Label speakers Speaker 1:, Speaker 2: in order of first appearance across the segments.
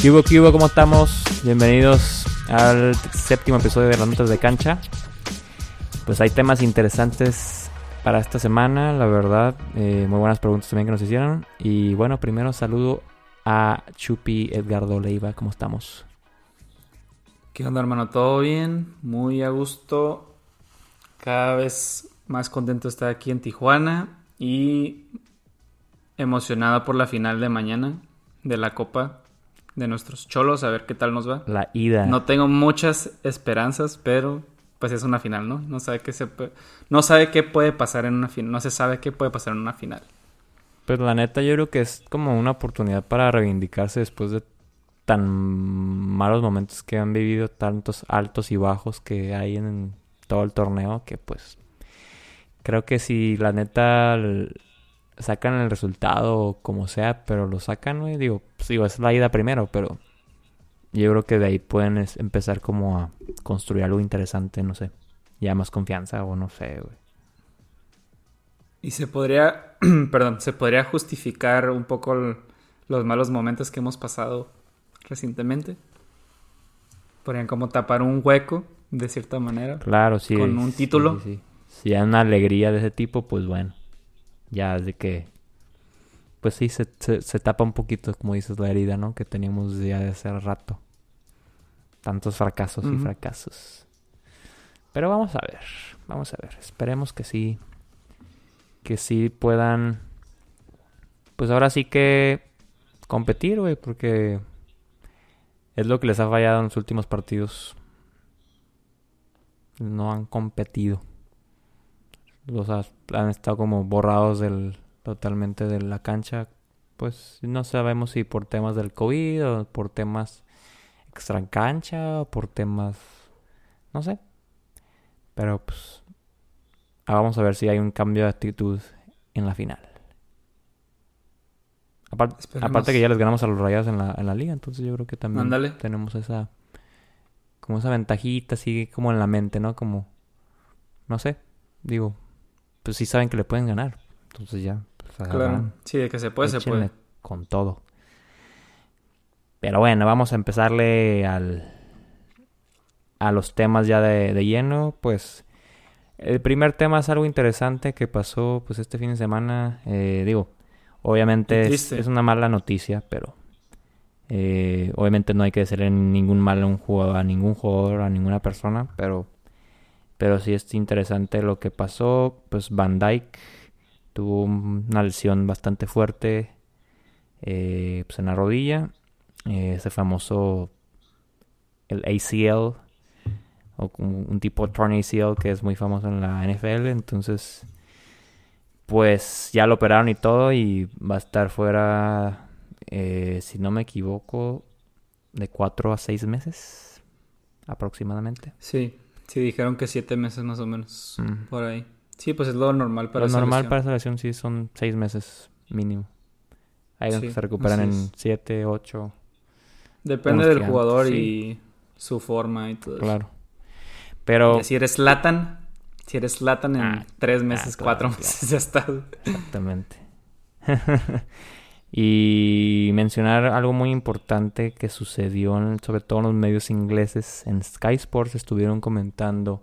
Speaker 1: ¿Qué hubo, qué hubo? ¿Cómo estamos? Bienvenidos al séptimo episodio de las notas de cancha. Pues hay temas interesantes para esta semana, la verdad. Eh, muy buenas preguntas también que nos hicieron. Y bueno, primero saludo a Chupi Edgardo Leiva. ¿Cómo estamos?
Speaker 2: ¿Qué onda, hermano? ¿Todo bien? Muy a gusto. Cada vez más contento de estar aquí en Tijuana y emocionado por la final de mañana de la Copa de nuestros cholos, a ver qué tal nos va.
Speaker 1: La ida.
Speaker 2: No tengo muchas esperanzas, pero pues es una final, ¿no? No sabe qué se puede, no sabe qué puede pasar en una final, no se sabe qué puede pasar en una final.
Speaker 1: Pero la neta yo creo que es como una oportunidad para reivindicarse después de tan malos momentos que han vivido, tantos altos y bajos que hay en todo el torneo, que pues creo que si la neta sacan el resultado como sea, pero lo sacan, güey, digo, pues, digo, es la ida primero, pero yo creo que de ahí pueden empezar como a construir algo interesante, no sé, ya más confianza o no sé, güey.
Speaker 2: Y se podría, perdón, se podría justificar un poco los malos momentos que hemos pasado recientemente. Podrían como tapar un hueco, de cierta manera.
Speaker 1: Claro, sí.
Speaker 2: Con un título.
Speaker 1: Sí, sí. Si hay una alegría de ese tipo, pues bueno ya de que, pues sí, se, se, tapa un poquito, como dices, la herida, ¿no? Que teníamos ya de hace rato. Tantos fracasos y fracasos. Pero vamos a ver, vamos a ver. Esperemos que sí, que sí puedan, pues ahora sí que competir, güey, porque es lo que les ha fallado en los últimos partidos. No han competido los han estado como borrados del totalmente de la cancha. Pues no sabemos si por temas del COVID o por temas extra cancha o por temas no sé. Pero pues ah, vamos a ver si hay un cambio de actitud en la final. Aparte, que ya les ganamos a los Rayados en la, en la liga, entonces yo creo que también tenemos esa como esa ventajita así como en la mente, ¿no? Como no sé, digo, pues sí saben que le pueden ganar. Entonces ya,
Speaker 2: pues Claro, sí, de que se puede, se puede.
Speaker 1: Con todo. Pero bueno, vamos a empezarle al, a los temas ya de, lleno. Pues el primer tema es algo interesante que pasó pues este fin de semana. Eh, digo, obviamente es, una mala noticia, pero eh, obviamente no hay que decirle ningún mal a un jugador, a ningún jugador, a ninguna persona, pero pero sí es interesante lo que pasó. Pues Van Dyke tuvo una lesión bastante fuerte eh, pues en la rodilla. Eh, ese famoso el ACL o un tipo torn ACL que es muy famoso en la NFL. Entonces, pues ya lo operaron y todo y va a estar fuera, eh, si no me equivoco, de 4 a 6 meses aproximadamente.
Speaker 2: Sí. Sí, dijeron que siete meses más o menos. Por ahí. Sí, pues es lo normal para
Speaker 1: Lo normal para esa lesión sí son seis meses mínimo. Ahí se recuperan en siete, ocho.
Speaker 2: Depende del jugador y su forma y todo
Speaker 1: eso. Claro. Pero...
Speaker 2: si eres Latan, si eres Latan en ah, tres meses, ah, cuatro meses ya está.
Speaker 1: Exactamente. Y mencionar algo muy importante que sucedió, sobre todo en los medios ingleses, en Sky Sports estuvieron comentando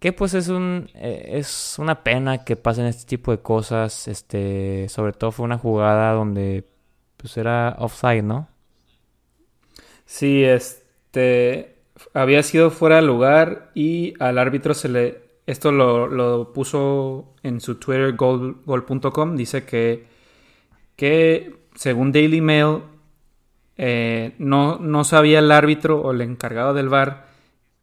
Speaker 1: que pues es un eh, es una pena que pasen este tipo de cosas, este, sobre todo fue una jugada donde pues era offside, ¿no?
Speaker 2: Sí, este había sido fuera de lugar y al árbitro se le esto lo, puso en su Twitter gol.com, dice que que según Daily Mail eh, no, no, sabía el árbitro o el encargado del bar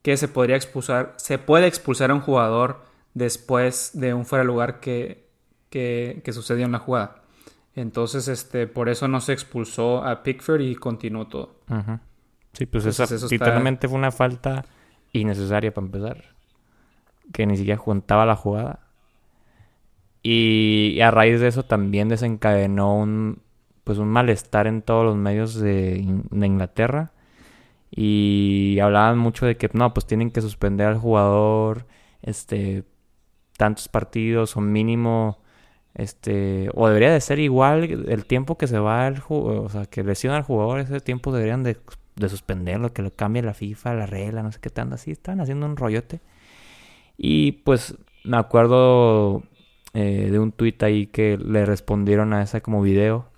Speaker 2: que se podría expulsar, se puede expulsar a un jugador después de un fuera de lugar que, que, sucedió en la jugada. Entonces, este, por eso no se expulsó a Pickford y continuó todo.
Speaker 1: Sí, pues esa literalmente fue una falta innecesaria para empezar. Que ni siquiera juntaba la jugada. Y, a raíz de eso también desencadenó un, pues un malestar en todos los medios de, Inglaterra. Y hablaban mucho de que no, pues tienen que suspender al jugador este tantos partidos o mínimo Este, o debería de ser igual el tiempo que se va el o sea, que lesiona al jugador, ese tiempo deberían de, de suspenderlo, que lo cambie la FIFA, la regla, no sé qué tanto, así están haciendo un rollote. Y pues me acuerdo eh, de un tweet ahí que le respondieron a ese como video.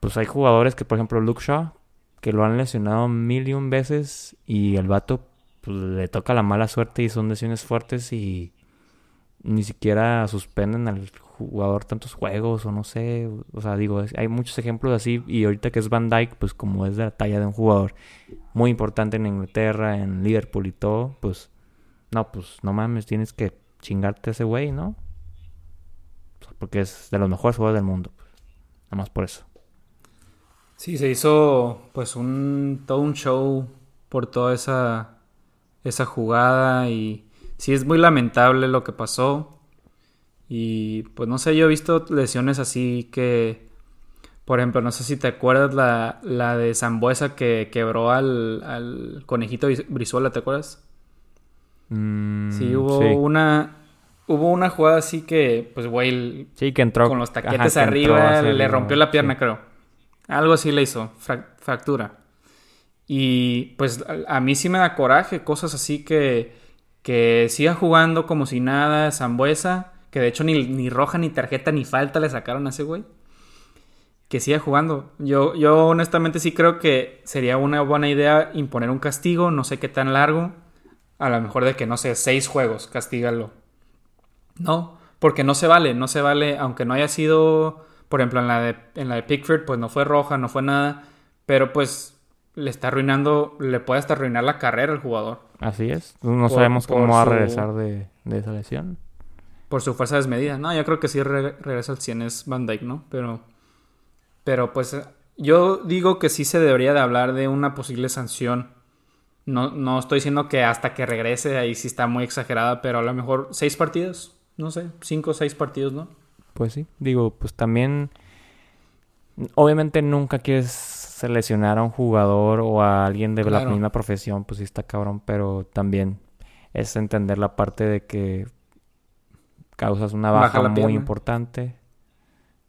Speaker 1: Pues hay jugadores que, por ejemplo, Luke Shaw, que lo han lesionado mil y un veces y el vato pues, le toca la mala suerte y son lesiones fuertes y ni siquiera suspenden al jugador tantos juegos o no sé, o sea, digo, hay muchos ejemplos así y ahorita que es Van Dyke, pues como es de la talla de un jugador muy importante en Inglaterra, en Liverpool y todo, pues no, pues no mames, tienes que chingarte a ese güey, ¿no? Porque es de los mejores jugadores del mundo, pues, nada más por eso.
Speaker 2: Sí, se hizo pues un todo un show por toda esa esa jugada y sí es muy lamentable lo que pasó. Y pues no sé, yo he visto lesiones así que, por ejemplo, no sé si te acuerdas la, la de Zambuesa que quebró al, al conejito Brizuela, ¿te acuerdas?
Speaker 1: Mm,
Speaker 2: sí, hubo una hubo una jugada así que, pues, güey,
Speaker 1: sí, que entró
Speaker 2: con los taquetes arriba, le rompió la pierna, creo. Algo así le hizo, fractura. Y pues a, mí sí me da coraje, cosas así que, que siga jugando como si nada, Zambuesa que de hecho ni, ni roja, ni tarjeta, ni falta le sacaron a ese güey. Que siga jugando. Yo, yo honestamente sí creo que sería una buena idea imponer un castigo, no sé qué tan largo. A lo mejor de que, no sé, seis juegos, castígalo. No, porque no se vale, no se vale, aunque no haya sido, por ejemplo, en la de, en la de Pickford, pues no fue roja, no fue nada, pero pues le está arruinando, le puede hasta arruinar la carrera al jugador.
Speaker 1: Así es, no sabemos cómo va a regresar de, de esa lesión.
Speaker 2: Por su fuerza desmedida. No, yo creo que sí regresa al 100 es Van Dyke, ¿no? Pero, pero pues yo digo que sí se debería de hablar de una posible sanción. No, no estoy diciendo que hasta que regrese ahí sí está muy exagerada, pero a lo mejor seis partidos, no sé, cinco o seis partidos, ¿no?
Speaker 1: Pues sí, digo, pues también, obviamente nunca quieres seleccionar a un jugador o a alguien de la misma profesión, pues sí está cabrón, pero también es entender la parte de que causas una baja, muy importante.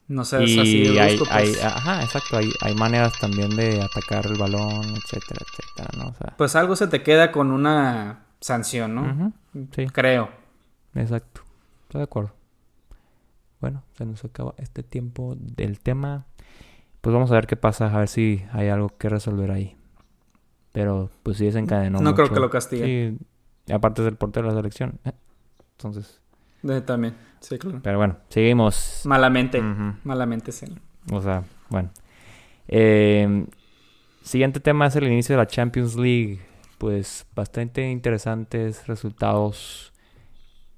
Speaker 2: No sé, y así
Speaker 1: hay, pues. hay, ajá, exacto, hay, hay, maneras también de atacar el balón, etcétera, etcétera, ¿no?
Speaker 2: pues algo se te queda con una sanción, ¿no?
Speaker 1: Sí.
Speaker 2: Creo.
Speaker 1: Exacto, estoy de acuerdo. Bueno, se nos acaba este tiempo del tema. Pues vamos a ver qué pasa, a ver si hay algo que resolver ahí. Pero pues sí desencadenó.
Speaker 2: No creo que lo castigue.
Speaker 1: Sí, aparte es el portero de la selección. ¿eh? Entonces,
Speaker 2: también, sí, claro.
Speaker 1: Pero bueno, seguimos.
Speaker 2: Malamente, malamente, sí.
Speaker 1: O sea, bueno. Eh, siguiente tema es el inicio de la Champions League. Pues bastante interesantes resultados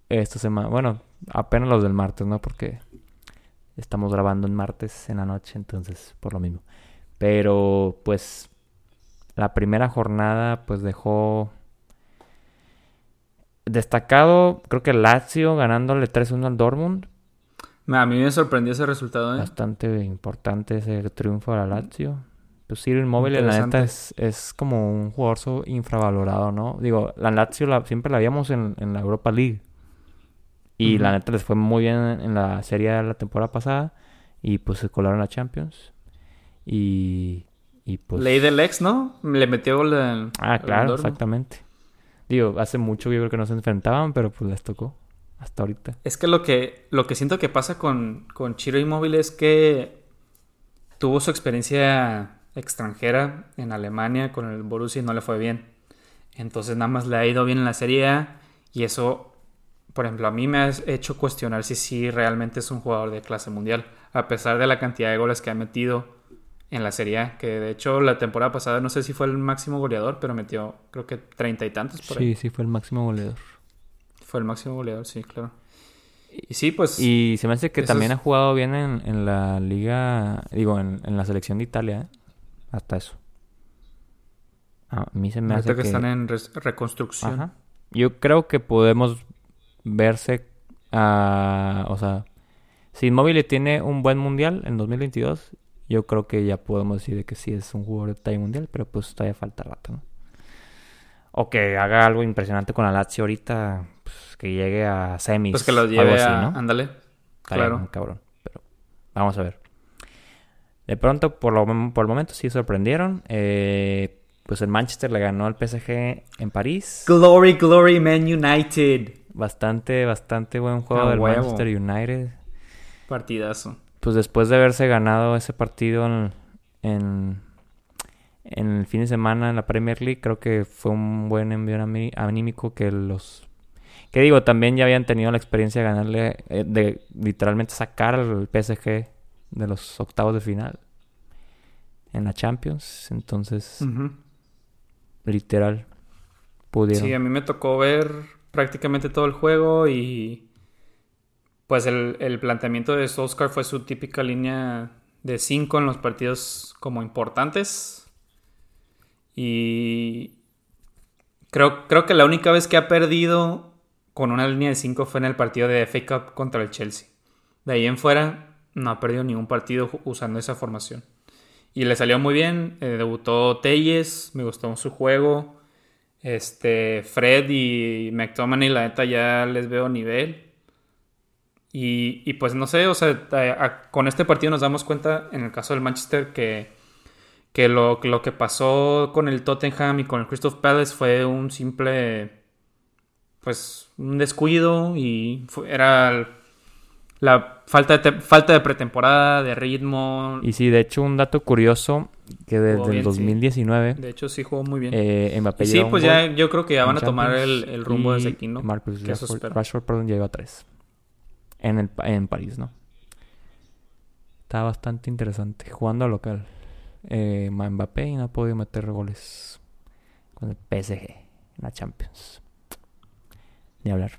Speaker 1: esta semana. Bueno, apenas los del martes, ¿no? Porque estamos grabando en martes en la noche, entonces por lo mismo. Pero pues la primera jornada pues dejó Destacado, creo que Lazio ganándole 3-1 al Dortmund.
Speaker 2: A mí me sorprendió ese resultado. ¿eh?
Speaker 1: Bastante importante ese triunfo a la Lazio. Pues sí, el móvil, la neta, es, es como un jugador infravalorado, ¿no? Digo, la Lazio siempre la habíamos en, la Europa League. Y la neta les fue muy bien en, la serie de la temporada pasada. Y pues se colaron a Champions. Y, y pues...
Speaker 2: Ley del ex, ¿no? Le metió gol
Speaker 1: Ah, claro, exactamente. Digo, hace mucho yo creo que no se enfrentaban, pero pues les tocó hasta ahorita.
Speaker 2: Es que lo que, lo que siento que pasa con, con Chiro Inmóvil es que tuvo su experiencia extranjera en Alemania con el Borussia y no le fue bien. Entonces nada más le ha ido bien en la Serie A y eso, por ejemplo, a mí me ha hecho cuestionar si sí realmente es un jugador de clase mundial, a pesar de la cantidad de goles que ha metido en la Serie A, que de hecho la temporada pasada no sé si fue el máximo goleador, pero metió creo que treinta y tantos
Speaker 1: por sí, Sí, fue el máximo goleador.
Speaker 2: Fue el máximo goleador, sí, claro. Y sí, pues...
Speaker 1: Y se me hace que también ha jugado bien en, la liga, digo, en, la selección de Italia, ¿eh? Hasta eso. A mí se me hace
Speaker 2: que... están en reconstrucción.
Speaker 1: Yo creo que podemos verse a... O sea, si Inmóvil tiene un buen mundial en 2022 yo creo que ya podemos decir que sí es un jugador de talla mundial, pero pues todavía falta rato, ¿no? O que haga algo impresionante con la Lazio ahorita, pues, que llegue a semis.
Speaker 2: Pues que lo lleve a... Ándale.
Speaker 1: Estaría
Speaker 2: Claro.
Speaker 1: cabrón. Pero vamos a ver. De pronto, por, lo, por el momento, sí sorprendieron. Eh, pues el Manchester le ganó al PSG en París.
Speaker 2: Glory, glory, Man United.
Speaker 1: Bastante, bastante buen juego
Speaker 2: A
Speaker 1: del
Speaker 2: huevo.
Speaker 1: Manchester United.
Speaker 2: Partidazo.
Speaker 1: Pues después de haberse ganado ese partido en, en, en el fin de semana en la Premier League, creo que fue un buen envío anímico que los... Que digo, también ya habían tenido la experiencia de ganarle, eh, de literalmente sacar al PSG de los octavos de final en la Champions. Entonces, literal, pudieron.
Speaker 2: Sí, a mí me tocó ver prácticamente todo el juego y pues el, el planteamiento de Solskjaer fue su típica línea de 5 en los partidos como importantes. Y creo, creo que la única vez que ha perdido con una línea de 5 fue en el partido de FA Cup contra el Chelsea. De ahí en fuera no ha perdido ningún partido usando esa formación. Y le salió muy bien. eh, debutó Telles, me gustó su juego. Este, Fred y McTominay, la neta, ya les veo nivel. Y, y pues no sé, o sea, con este partido nos damos cuenta, en el caso del Manchester, que, que lo, lo que pasó con el Tottenham y con el Crystal Palace fue un simple, pues, un descuido y fue- era la falta de, falta de pretemporada, de ritmo.
Speaker 1: Y sí, de hecho, un dato curioso, que desde
Speaker 2: bien,
Speaker 1: el
Speaker 2: sí.
Speaker 1: 2019,
Speaker 2: De hecho, sí jugó muy bien.
Speaker 1: eh, Mbappé
Speaker 2: y sí, pues ya yo creo que ya van a tomar el, el rumbo desde aquí, ¿no?
Speaker 1: Marcus
Speaker 2: Que
Speaker 1: Rashford. Rashford, perdón, llegó a 3. En, el, en París, ¿no? Está bastante interesante. Jugando a local. Eh, Mbappé y no ha podido meter goles con el PSG en la Champions. Ni hablar.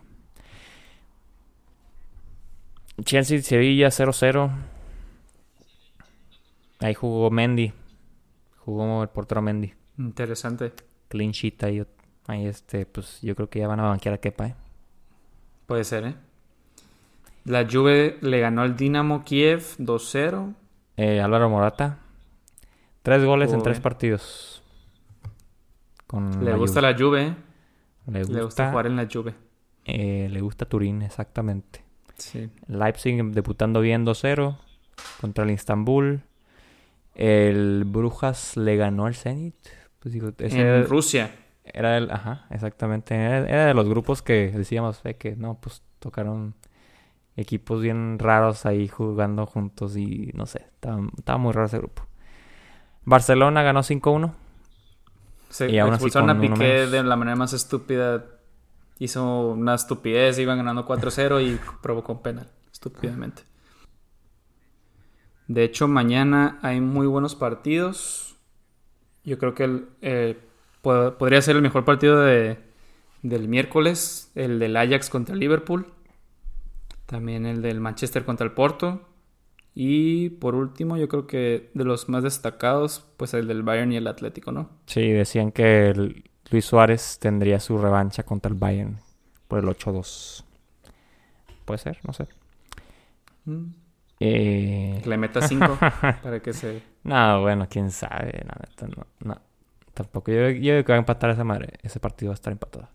Speaker 1: Chelsea-Sevilla 0-0. Ahí jugó Mendy. Jugó el portero Mendy.
Speaker 2: Interesante.
Speaker 1: Clean sheet ahí. Ahí este, pues yo creo que ya van a banquear a Kepa, ¿eh?
Speaker 2: Puede ser, ¿eh? La Juve le ganó al Dinamo Kiev 2-0.
Speaker 1: Eh, Álvaro Morata. Tres goles en tres partidos. Con
Speaker 2: Le
Speaker 1: la
Speaker 2: gusta
Speaker 1: Juve.
Speaker 2: la Juve, ¿eh?
Speaker 1: Le gusta,
Speaker 2: Le gusta jugar en la Juve.
Speaker 1: eh, le gusta Turín, exactamente.
Speaker 2: Sí.
Speaker 1: Leipzig debutando bien 2-0 contra el Istanbul. El Brujas le ganó al Zenit. Pues digo, ese
Speaker 2: En
Speaker 1: era,
Speaker 2: Rusia.
Speaker 1: era el, ajá, exactamente. Era, era de los grupos que decíamos eh, que no, pues tocaron equipos bien raros ahí jugando juntos y no sé, estaba, estaba muy raro ese grupo. Barcelona ganó 5-1.
Speaker 2: Se
Speaker 1: Y aún así
Speaker 2: expulsaron a Piqué de la manera más estúpida. Hizo una estupidez, iban ganando 4-0 y provocó un penal. Estúpidamente. De hecho, mañana hay muy buenos partidos. Yo creo que el, eh, po- podría ser el mejor partido de, del miércoles. El del Ajax contra el Liverpool. También el del Manchester contra el Porto. Y por último, yo creo que de los más destacados, pues el del Bayern y el Atlético, ¿no?
Speaker 1: Sí, decían que el Luis Suárez tendría su revancha contra el Bayern por el 8-2. Puede ser, no sé.
Speaker 2: Mm.
Speaker 1: Eh,
Speaker 2: le meta 5 para que se...
Speaker 1: No, bueno, quién sabe. No, no. Tampoco. Yo, yo creo que va a empatar esa madre. Ese partido va a estar empatado.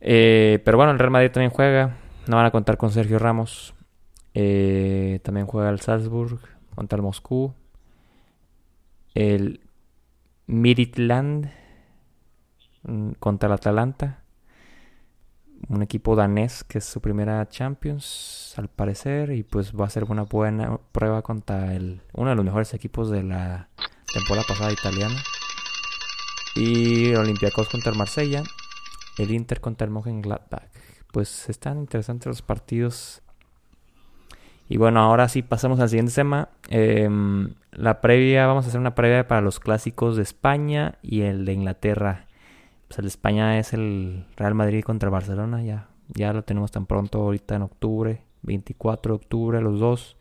Speaker 1: Eh, pero bueno, el Real Madrid también juega. No van a contar con Sergio Ramos. Eh, también juega el Salzburg contra el Moscú. El mm, contra el Atalanta. Un equipo danés que es su primera Champions, al parecer. Y pues va a ser una buena prueba contra el, uno de los mejores equipos de la temporada pasada italiana. Y el Olympiacos contra el Marsella. El Inter contra el Mönchengladbach. Pues están interesantes los partidos. Y bueno, ahora sí pasamos al siguiente tema. Em, la previa, vamos a hacer una previa para los clásicos de España y el de Inglaterra. Pues el de España es el Real Madrid contra el Barcelona. Ya, ya lo tenemos tan pronto ahorita en octubre. 24 de octubre, los dos.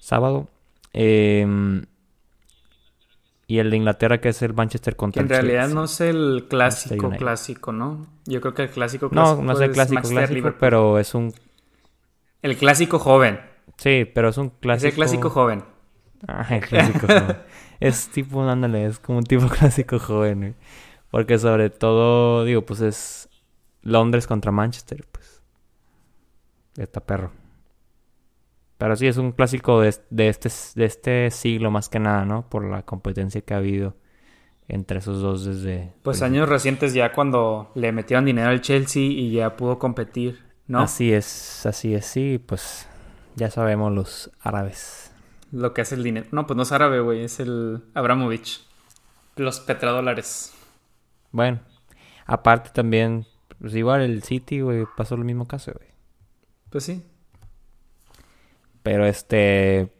Speaker 1: Sábado. Em, y el de Inglaterra que es el Manchester
Speaker 2: Que
Speaker 1: contra
Speaker 2: en
Speaker 1: el
Speaker 2: realidad
Speaker 1: Chelsea.
Speaker 2: no es el clásico clásico, ¿no? Yo creo que el clásico
Speaker 1: No,
Speaker 2: clásico
Speaker 1: no es el clásico clásico, pero es un...
Speaker 2: El clásico joven.
Speaker 1: Sí, pero es un clásico...
Speaker 2: Es el clásico joven.
Speaker 1: Ah, el clásico joven. Es tipo, ándale, es como un tipo clásico joven, güey. Porque sobre todo, digo, pues es Londres contra Manchester, pues. Está perro. Pero sí, es un clásico de, de, este, de este siglo más que nada, ¿no? Por la competencia que ha habido entre esos dos desde...
Speaker 2: Pues años recientes ya cuando le metieron dinero al Chelsea y ya pudo competir, ¿no?
Speaker 1: Así es, así es, sí, pues ya sabemos los árabes.
Speaker 2: Lo que hace el dinero. No, pues no es árabe, güey, es el Abramovich. Los petrodólares.
Speaker 1: Bueno, aparte también, pues igual el City, güey, pasó lo mismo caso, güey.
Speaker 2: Pues sí.
Speaker 1: Pero este...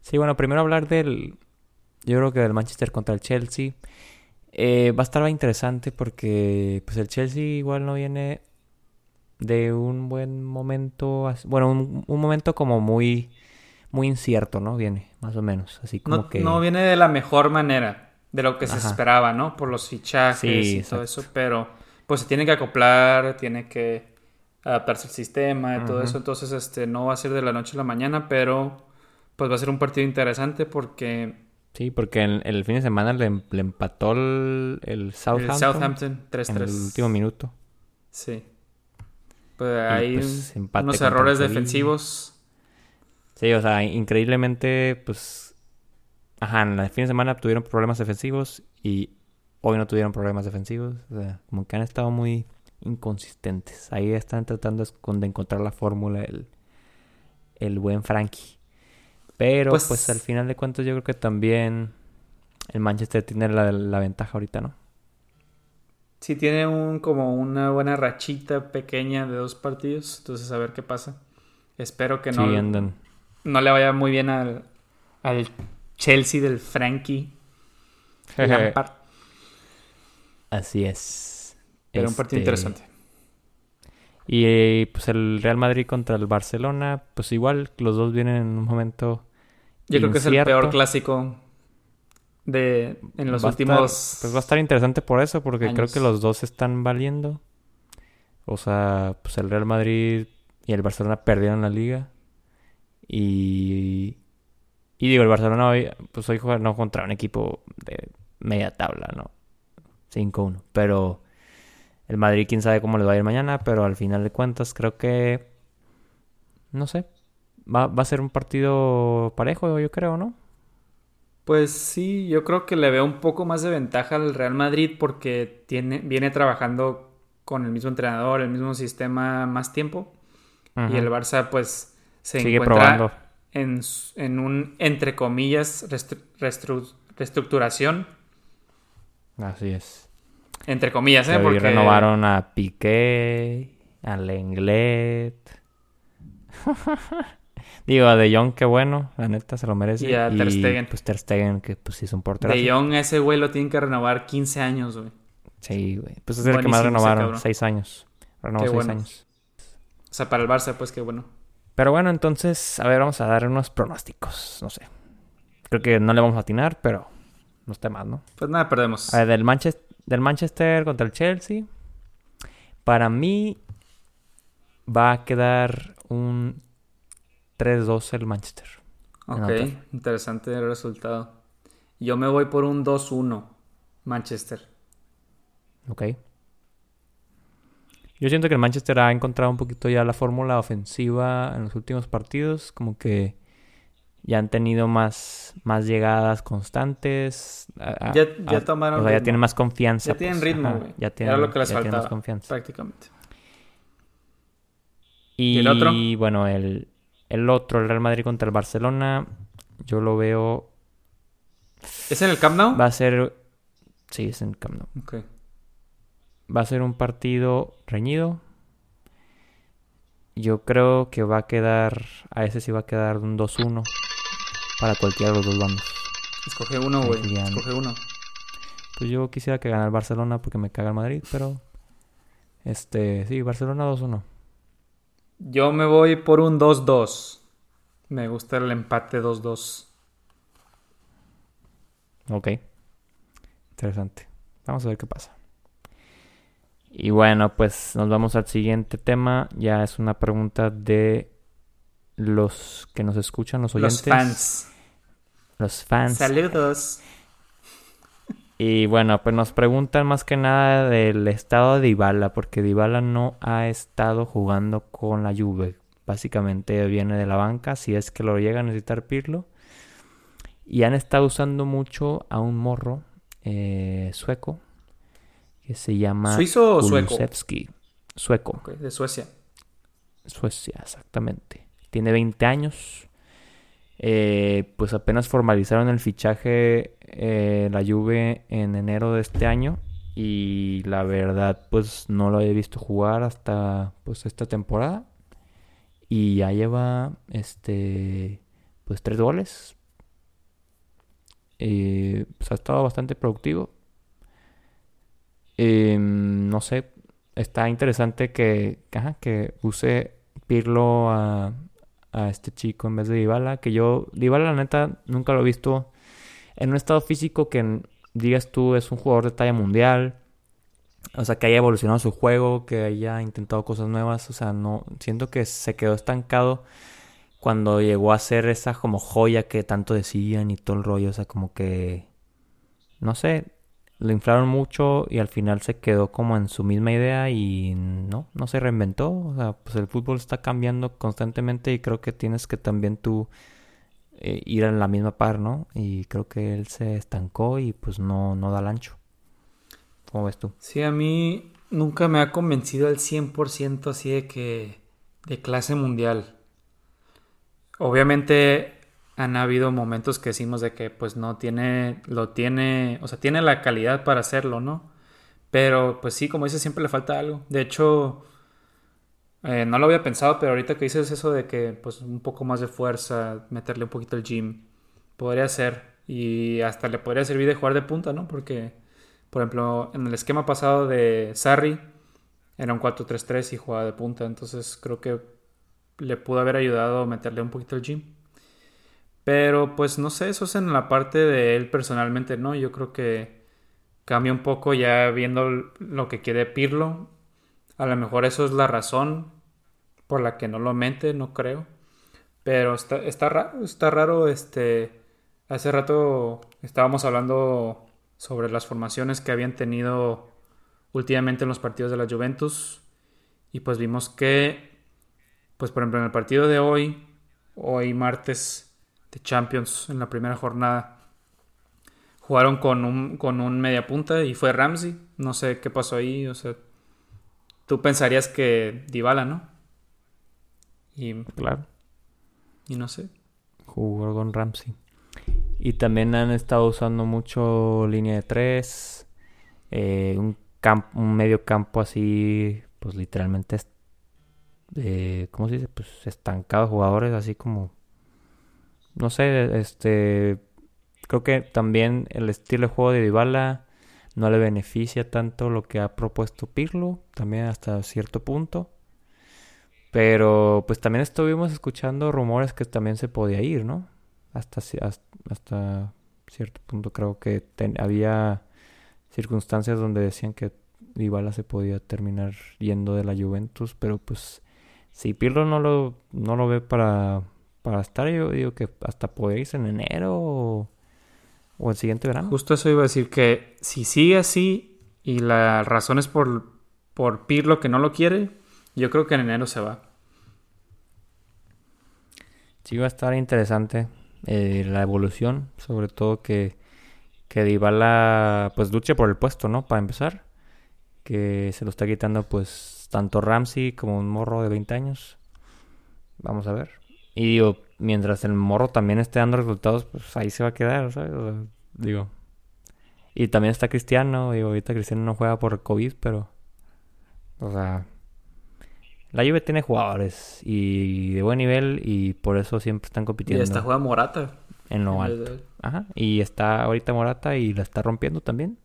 Speaker 1: Sí, bueno, primero hablar del... Yo creo que del Manchester contra el Chelsea. Eh, va a estar interesante porque pues el Chelsea igual no viene de un buen momento, bueno, un, momento como muy, muy incierto, ¿no? Viene, más o menos, así como
Speaker 2: no,
Speaker 1: que...
Speaker 2: No viene de la mejor manera, de lo que se esperaba, ¿no? Por los fichajes y todo eso, pero pues se tiene que acoplar, tiene que adaptarse al sistema y todo eso, entonces este no va a ser de la noche a la mañana, pero pues va a ser un partido interesante porque...
Speaker 1: Sí, porque el, el fin de semana le, empató el, el Southampton.
Speaker 2: El Southampton 3-3.
Speaker 1: En el último minuto.
Speaker 2: Sí. Pues hay pues, unos errores defensivos.
Speaker 1: Sí, o sea, increíblemente, pues. Ajá, en el fin de semana tuvieron problemas defensivos y hoy no tuvieron problemas defensivos. O sea, como que han estado muy inconsistentes. Ahí están tratando de encontrar la fórmula el, el buen Frankie. Pero, pues, pues, al final de cuentas, yo creo que también el Manchester tiene la, la ventaja ahorita, ¿no?
Speaker 2: Sí tiene un como una buena rachita pequeña de dos partidos, entonces a ver qué pasa. Espero que no, no le vaya muy bien al, al Chelsea del Frankie
Speaker 1: Así es.
Speaker 2: Pero un partido este, interesante.
Speaker 1: Y pues el Real Madrid contra el Barcelona, pues igual los dos vienen en un momento.
Speaker 2: Yo creo que es el peor clásico de en los últimos.
Speaker 1: pues va a estar interesante por eso, porque creo que los dos están valiendo. O sea, pues el Real Madrid y el Barcelona perdieron la liga. Y. Y digo, el Barcelona hoy, pues hoy juega no contra un equipo de media tabla, ¿no? 5-1. Pero el Madrid, quién sabe cómo le va a ir mañana, pero al final de cuentas creo que. No sé. Va, va a ser un partido parejo, yo creo, ¿no?
Speaker 2: Pues sí, yo creo que le veo un poco más de ventaja al Real Madrid porque tiene, viene trabajando con el mismo entrenador, el mismo sistema más tiempo. Y el Barça pues se encuentra En, en, un, entre comillas, reestructuración.
Speaker 1: Así es.
Speaker 2: Entre comillas, ¿eh? Porque
Speaker 1: renovaron a Piqué, a Lenglet. Digo, a De Jong, qué bueno, la neta se lo merece.
Speaker 2: Y a Ter Stegen.
Speaker 1: Pues Ter Stegen, que pues sí es un portero.
Speaker 2: De Jong, ese güey lo tienen que renovar 15 años, güey.
Speaker 1: Sí, güey. Pues es el que más renovaron, 6 años. Renovó 6 años.
Speaker 2: O sea, para el Barça, pues qué bueno.
Speaker 1: Pero bueno, entonces, a ver, vamos a dar unos pronósticos. No sé. Creo que no le vamos a atinar, pero no está mal, ¿no?
Speaker 2: Pues nada, perdemos.
Speaker 1: A ver, del Manchester, del Manchester contra el Chelsea. Para mí va a quedar un 3-2 el Manchester.
Speaker 2: Ok, interesante el resultado. Yo me voy por un 2-1 Manchester.
Speaker 1: Ok. Yo siento que el Manchester ha encontrado un poquito ya la fórmula ofensiva en los últimos partidos, como que ya han tenido más, más llegadas constantes.
Speaker 2: ya, tomaron.
Speaker 1: O sea, ya tienen más confianza.
Speaker 2: Ya tienen pues, ritmo, güey. Ya tienen, Era lo que les faltaba.
Speaker 1: confianza.
Speaker 2: Prácticamente.
Speaker 1: ¿Y, ¿Y el otro? Bueno, el, el otro, el Real Madrid contra el Barcelona, yo lo veo.
Speaker 2: ¿Es en el Camp Nou?
Speaker 1: Va a ser. Sí, es en el Camp Nou.
Speaker 2: Ok.
Speaker 1: Va a ser un partido reñido. Yo creo que va a quedar. A ese sí va a quedar un 2-1 para cualquiera de los dos bandos.
Speaker 2: Escoge uno, güey. Escoge uno.
Speaker 1: Pues yo quisiera que gane el Barcelona porque me caga el Madrid, pero. Este. Sí, Barcelona 2-1.
Speaker 2: Yo me voy por un 2-2. Me gusta el empate 2-2.
Speaker 1: Ok. Interesante. Vamos a ver qué pasa. Y bueno, pues nos vamos al siguiente tema. Ya es una pregunta de los que nos escuchan, los oyentes.
Speaker 2: Los fans.
Speaker 1: Los fans.
Speaker 2: Saludos.
Speaker 1: Y bueno, pues nos preguntan más que nada del estado de Dybala, porque Dybala no ha estado jugando con la Juve. básicamente viene de la banca, si es que lo llega a necesitar Pirlo. Y han estado usando mucho a un morro eh, sueco que se llama
Speaker 2: ¿Suizo o sueco?
Speaker 1: Sueco.
Speaker 2: de Suecia.
Speaker 1: Suecia, exactamente. Tiene 20 años. Eh, pues apenas formalizaron el fichaje eh, la Juve en enero de este año y la verdad pues no lo he visto jugar hasta pues esta temporada y ya lleva este pues tres goles eh, pues ha estado bastante productivo em, no sé está interesante que que use Pirlo a, a este chico en vez de Dybala, que yo, Dybala la neta nunca lo he visto en un estado físico que digas tú es un jugador de talla mundial, o sea, que haya evolucionado su juego, que haya intentado cosas nuevas, o sea, no, siento que se quedó estancado cuando llegó a ser esa como joya que tanto decían y todo el rollo, o sea, como que, no sé, lo inflaron mucho y al final se quedó como en su misma idea y no, no se reinventó. O sea, pues el fútbol está cambiando constantemente y creo que tienes que también tú eh, ir a la misma par, ¿no? Y creo que él se estancó y pues no, no da el ancho. ¿Cómo ves tú?
Speaker 2: Sí, a mí nunca me ha convencido al 100% así de que de clase mundial. Obviamente han habido momentos que decimos de que pues no tiene, lo tiene, o sea, tiene la calidad para hacerlo, ¿no? Pero pues sí, como dices, siempre le falta algo. De hecho, eh, no lo había pensado, pero ahorita que dices eso de que pues un poco más de fuerza, meterle un poquito el gym, podría ser. Y hasta le podría servir de jugar de punta, ¿no? Porque, por ejemplo, en el esquema pasado de Sarri, era un 4-3-3 y jugaba de punta. Entonces creo que le pudo haber ayudado meterle un poquito el gym. Pero pues no sé, eso es en la parte de él personalmente, ¿no? Yo creo que cambia un poco ya viendo lo que quiere Pirlo. A lo mejor eso es la razón por la que no lo mente, no creo. Pero está, está raro, está raro, este... Hace rato estábamos hablando sobre las formaciones que habían tenido últimamente en los partidos de la Juventus. Y pues vimos que, pues por ejemplo en el partido de hoy, hoy martes de Champions en la primera jornada. Jugaron con un, con un media punta y fue Ramsey. No sé qué pasó ahí. O sea, tú pensarías que Dybala, ¿no?
Speaker 1: Y, claro.
Speaker 2: Y no sé.
Speaker 1: Jugó con Ramsey. Y también han estado usando mucho línea de tres. Eh, un, un medio campo así, pues literalmente, eh, ¿cómo se dice? Pues estancado jugadores, así como no sé, este creo que también el estilo de juego de Dybala no le beneficia tanto lo que ha propuesto Pirlo, también hasta cierto punto. Pero pues también estuvimos escuchando rumores que también se podía ir, ¿no? Hasta, hasta, cierto punto creo que había circunstancias donde decían que Dybala se podía terminar yendo de la Juventus, pero pues si Pirlo no lo, no lo ve para para estar, yo digo que hasta puede irse en enero o, el siguiente verano.
Speaker 2: Justo eso iba a decir que si sigue así y la razón es por, por Pirlo que no lo quiere, yo creo que en enero se va.
Speaker 1: Sí, va a estar interesante eh, la evolución, sobre todo que, que Dybala pues luche por el puesto, ¿no? Para empezar, que se lo está quitando pues tanto Ramsey como un morro de 20 años. Vamos a ver. Y digo, mientras el morro también esté dando resultados, pues ahí se va a quedar, ¿sabes? digo. Y también está Cristiano, digo, ahorita Cristiano no juega por COVID, pero. O sea. La Juve tiene jugadores y de buen nivel y por eso siempre están compitiendo.
Speaker 2: Y está juega Morata.
Speaker 1: En lo alto. Ajá. Y está ahorita Morata y la está rompiendo también.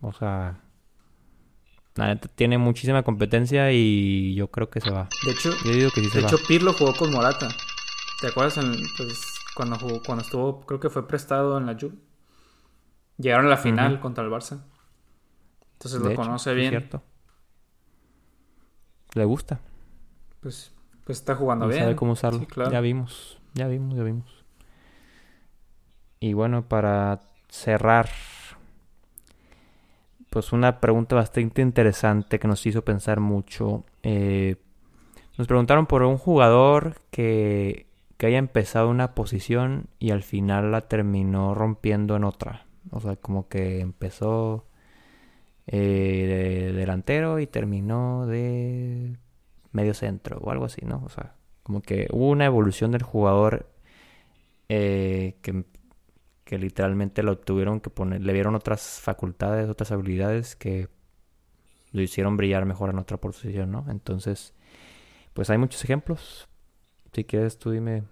Speaker 1: O sea, la neta tiene muchísima competencia y yo creo que se va.
Speaker 2: De hecho, yo digo que sí se de hecho Pirlo jugó con Morata. ¿Te acuerdas pues, cuando jugó, cuando estuvo, creo que fue prestado en la Juve? Llegaron a la final contra el Barça. Entonces lo conoce bien. cierto.
Speaker 1: Le gusta.
Speaker 2: Pues, pues está jugando bien.
Speaker 1: Sabe cómo usarlo. Ya vimos, ya vimos, ya vimos. Y bueno, para cerrar pues una pregunta bastante interesante que nos hizo pensar mucho. Eh, Nos preguntaron por un jugador que, que haya empezado una posición y al final la terminó rompiendo en otra. O sea, como que empezó eh, de delantero y terminó de medio centro o algo así, ¿no? O sea, como que hubo una evolución del jugador eh, que, que literalmente lo tuvieron que poner, le dieron otras facultades, otras habilidades que lo hicieron brillar mejor en otra posición, ¿no? Entonces, pues hay muchos ejemplos. Si quieres, tú dime,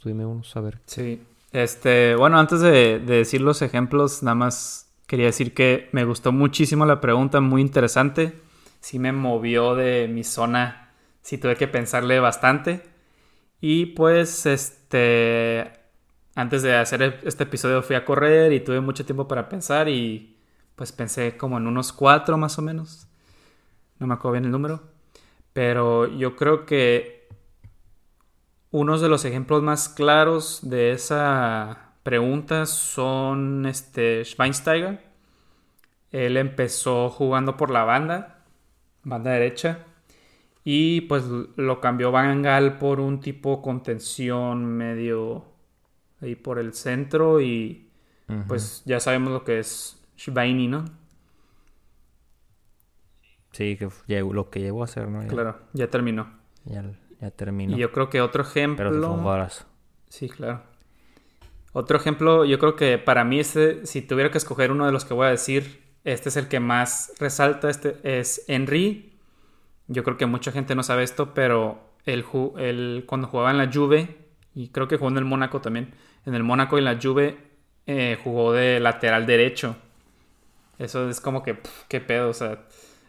Speaker 1: tú dime unos, a ver.
Speaker 2: Sí. Este, bueno, antes de, de decir los ejemplos, nada más quería decir que me gustó muchísimo la pregunta, muy interesante. Sí me movió de mi zona, sí tuve que pensarle bastante. Y pues, este, antes de hacer este episodio fui a correr y tuve mucho tiempo para pensar y pues pensé como en unos cuatro más o menos. No me acuerdo bien el número. Pero yo creo que unos de los ejemplos más claros de esa pregunta son este Schweinsteiger. Él empezó jugando por la banda, banda derecha, y pues lo cambió Van Gaal por un tipo contención medio ahí por el centro y pues ya sabemos lo que es Schweini, ¿no?
Speaker 1: Sí, que lo que llegó a hacer, ¿no?
Speaker 2: Claro, ya terminó.
Speaker 1: Ya, ya terminó.
Speaker 2: Y yo creo que otro ejemplo.
Speaker 1: Pero fue un
Speaker 2: Sí, claro. Otro ejemplo, yo creo que para mí, este, si tuviera que escoger uno de los que voy a decir, este es el que más resalta, este es Henry. Yo creo que mucha gente no sabe esto, pero él, él cuando jugaba en la Juve, y creo que jugó en el Mónaco también, en el Mónaco y en la Juve eh, jugó de lateral derecho. Eso es como que, qué pedo, o sea,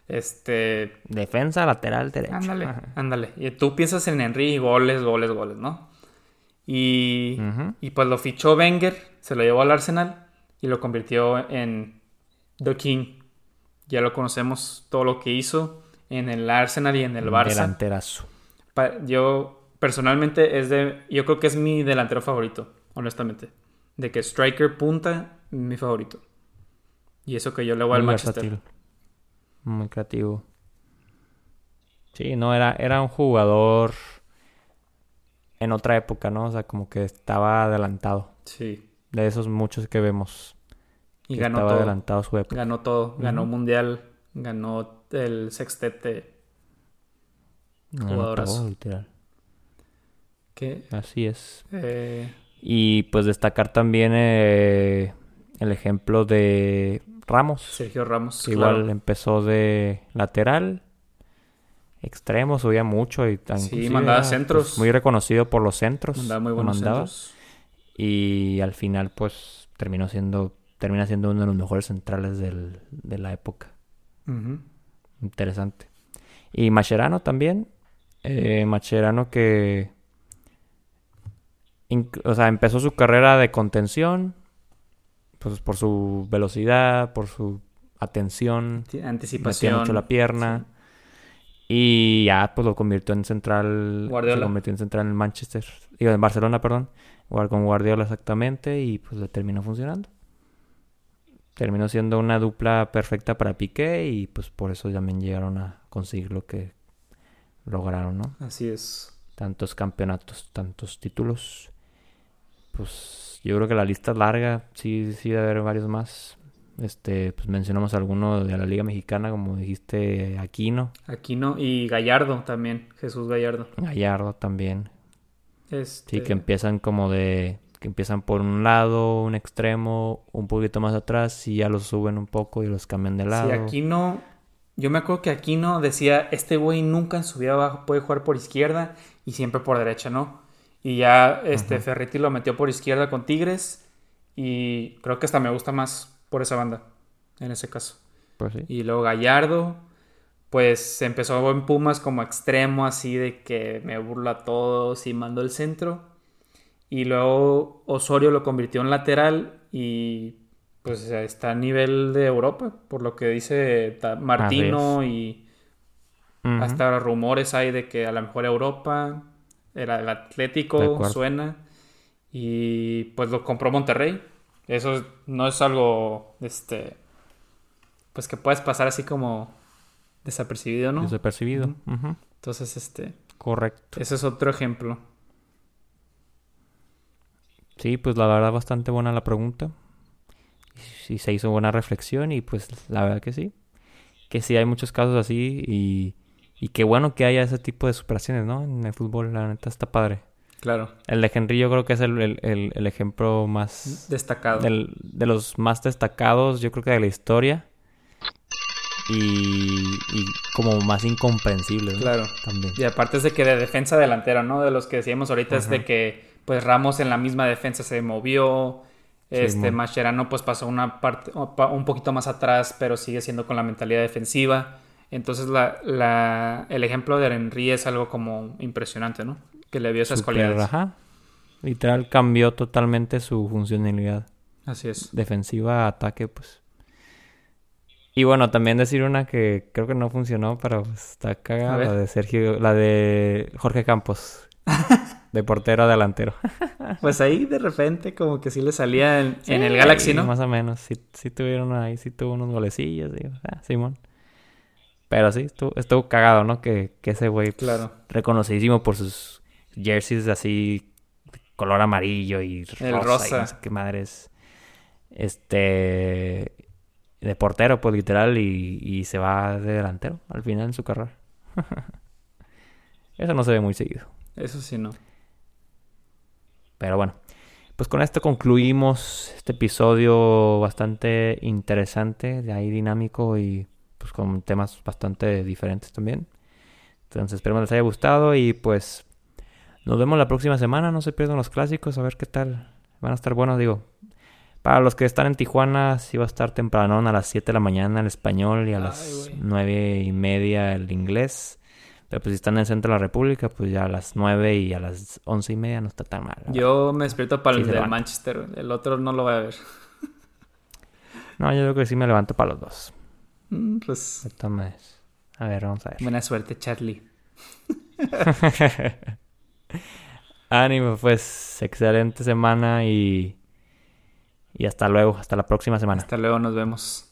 Speaker 2: este...
Speaker 1: Defensa lateral derecho.
Speaker 2: Ándale, ándale. Y tú piensas en Henry, goles, goles, goles, ¿no? Y, y pues lo fichó Wenger, se lo llevó al Arsenal y lo convirtió en The King. Ya lo conocemos todo lo que hizo en el Arsenal y en el Barça.
Speaker 1: Delanterazo.
Speaker 2: Yo personalmente es de, yo creo que es mi delantero favorito, honestamente. De que striker punta, mi favorito. Y eso que yo le voy al Manchester.
Speaker 1: Muy creativo. Sí, no, era, era un jugador en otra época, ¿no? O sea, como que estaba adelantado.
Speaker 2: Sí.
Speaker 1: De esos muchos que vemos.
Speaker 2: Y ganó estaba todo.
Speaker 1: adelantado su época.
Speaker 2: Ganó todo. Ganó mundial. Ganó el sextete.
Speaker 1: Jugadoras. literal.
Speaker 2: ¿Qué?
Speaker 1: Así es.
Speaker 2: Eh...
Speaker 1: Y pues destacar también eh, el ejemplo de Ramos.
Speaker 2: Sergio Ramos.
Speaker 1: igual empezó de lateral, extremo, subía mucho y
Speaker 2: tan Sí, mandaba pues, centros.
Speaker 1: muy reconocido por los centros.
Speaker 2: Mandaba muy buenos centros.
Speaker 1: Y al final, pues, terminó siendo, termina siendo uno de los mejores centrales de la época. Interesante. Y Macherano también. Eh, Macherano que o sea, empezó su carrera de contención, pues por su velocidad, por su atención,
Speaker 2: anticipación,
Speaker 1: mucho la pierna. Y ya pues lo convirtió en central,
Speaker 2: Guardiola.
Speaker 1: lo convirtió en central en Manchester, digo, en Barcelona, perdón, con Guardiola exactamente y pues le terminó funcionando. Terminó siendo una dupla perfecta para Piqué y pues por eso también llegaron a conseguir lo que lograron, ¿no?
Speaker 2: Así es.
Speaker 1: Tantos campeonatos, tantos títulos pues yo creo que la lista es larga, sí, sí debe haber varios más. Este, pues mencionamos alguno de la Liga Mexicana, como dijiste, Aquino.
Speaker 2: Aquino y Gallardo también, Jesús Gallardo.
Speaker 1: Gallardo también.
Speaker 2: Este...
Speaker 1: Sí, que empiezan como de que empiezan por un lado, un extremo, un poquito más atrás y ya los suben un poco y los cambian de lado.
Speaker 2: Sí, Aquino, yo me acuerdo que Aquino decía, este güey nunca en su vida puede jugar por izquierda y siempre por derecha, ¿no? Y ya este Ferretti lo metió por izquierda con Tigres. Y creo que hasta me gusta más por esa banda, en ese caso.
Speaker 1: Pues sí.
Speaker 2: Y luego Gallardo, pues empezó en Pumas como extremo, así de que me burla a todos y mandó el centro. Y luego Osorio lo convirtió en lateral y pues está a nivel de Europa, por lo que dice Martino y hasta rumores hay de que a lo mejor Europa era el Atlético, suena. Y pues lo compró Monterrey. Eso no es algo, este, pues que puedes pasar así como desapercibido, ¿no?
Speaker 1: Desapercibido.
Speaker 2: Entonces, este,
Speaker 1: Correcto.
Speaker 2: Ese es otro ejemplo.
Speaker 1: Sí, pues la verdad bastante buena la pregunta. Sí, se hizo buena reflexión y pues la verdad que sí. Que sí hay muchos casos así y, y qué bueno que haya ese tipo de superaciones, ¿no? En el fútbol, la neta está padre.
Speaker 2: Claro.
Speaker 1: El de Henry yo creo que es el, el- el- el ejemplo más...
Speaker 2: Destacado.
Speaker 1: del- de los más destacados, yo creo que de la historia. Y, y como más incomprensible, ¿no?
Speaker 2: Claro.
Speaker 1: También.
Speaker 2: Y aparte es de que de defensa delantera, ¿no? De los que decíamos ahorita es de que pues Ramos en la misma defensa se movió. Este
Speaker 1: Simón.
Speaker 2: Mascherano pues pasó una parte un poquito más atrás, pero sigue siendo con la mentalidad defensiva. Entonces la, la, el ejemplo de Henry es algo como impresionante, ¿no? Que le vio esas
Speaker 1: Súper,
Speaker 2: cualidades.
Speaker 1: ajá. Literal cambió totalmente su funcionalidad.
Speaker 2: Así es.
Speaker 1: defensiva, ataque, pues. Y bueno, también decir una que creo que no funcionó, pero pues, está cagada, la de Sergio, la de Jorge Campos, de portero a delantero.
Speaker 2: Pues ahí de repente como que sí le salía en, en el Galaxy, ¿no?
Speaker 1: Más o menos, sí, sí tuvieron ahí, sí tuvo unos golecillos, digo, ah, Simón. Pero sí, estuvo, estuvo cagado, ¿no? Que, que ese güey, pues,
Speaker 2: Claro.
Speaker 1: reconocidísimo por sus jerseys así, color amarillo y rosa,
Speaker 2: El
Speaker 1: y
Speaker 2: rosa.
Speaker 1: no sé qué madres. Este, de portero, pues literal, y, y se va de delantero al final en su carrera. Eso no se ve muy seguido.
Speaker 2: Eso sí, no.
Speaker 1: Pero bueno, pues con esto concluimos este episodio bastante interesante, de ahí dinámico y pues con temas bastante diferentes también. Entonces esperemos les haya gustado y pues nos vemos la próxima semana, no se pierdan los clásicos, a ver qué tal. Van a estar buenos, digo. Para los que están en Tijuana, sí va a estar temprano, a las 7 de la mañana el español y a
Speaker 2: Ay,
Speaker 1: las
Speaker 2: güey.
Speaker 1: 9 y media el inglés. Pero pues si están en el centro de la República, pues ya a las 9 y a las 11 y media no está tan mal.
Speaker 2: Yo me despierto para
Speaker 1: Sí
Speaker 2: el
Speaker 1: levanta.
Speaker 2: Manchester. El otro no lo voy a ver.
Speaker 1: No, yo creo que sí me levanto para los dos.
Speaker 2: Mm, Pues.
Speaker 1: A ver, vamos a ver.
Speaker 2: buena suerte, Charlie.
Speaker 1: Ánimo, pues, excelente semana y... Y hasta luego, hasta la próxima semana.
Speaker 2: Hasta luego, nos vemos.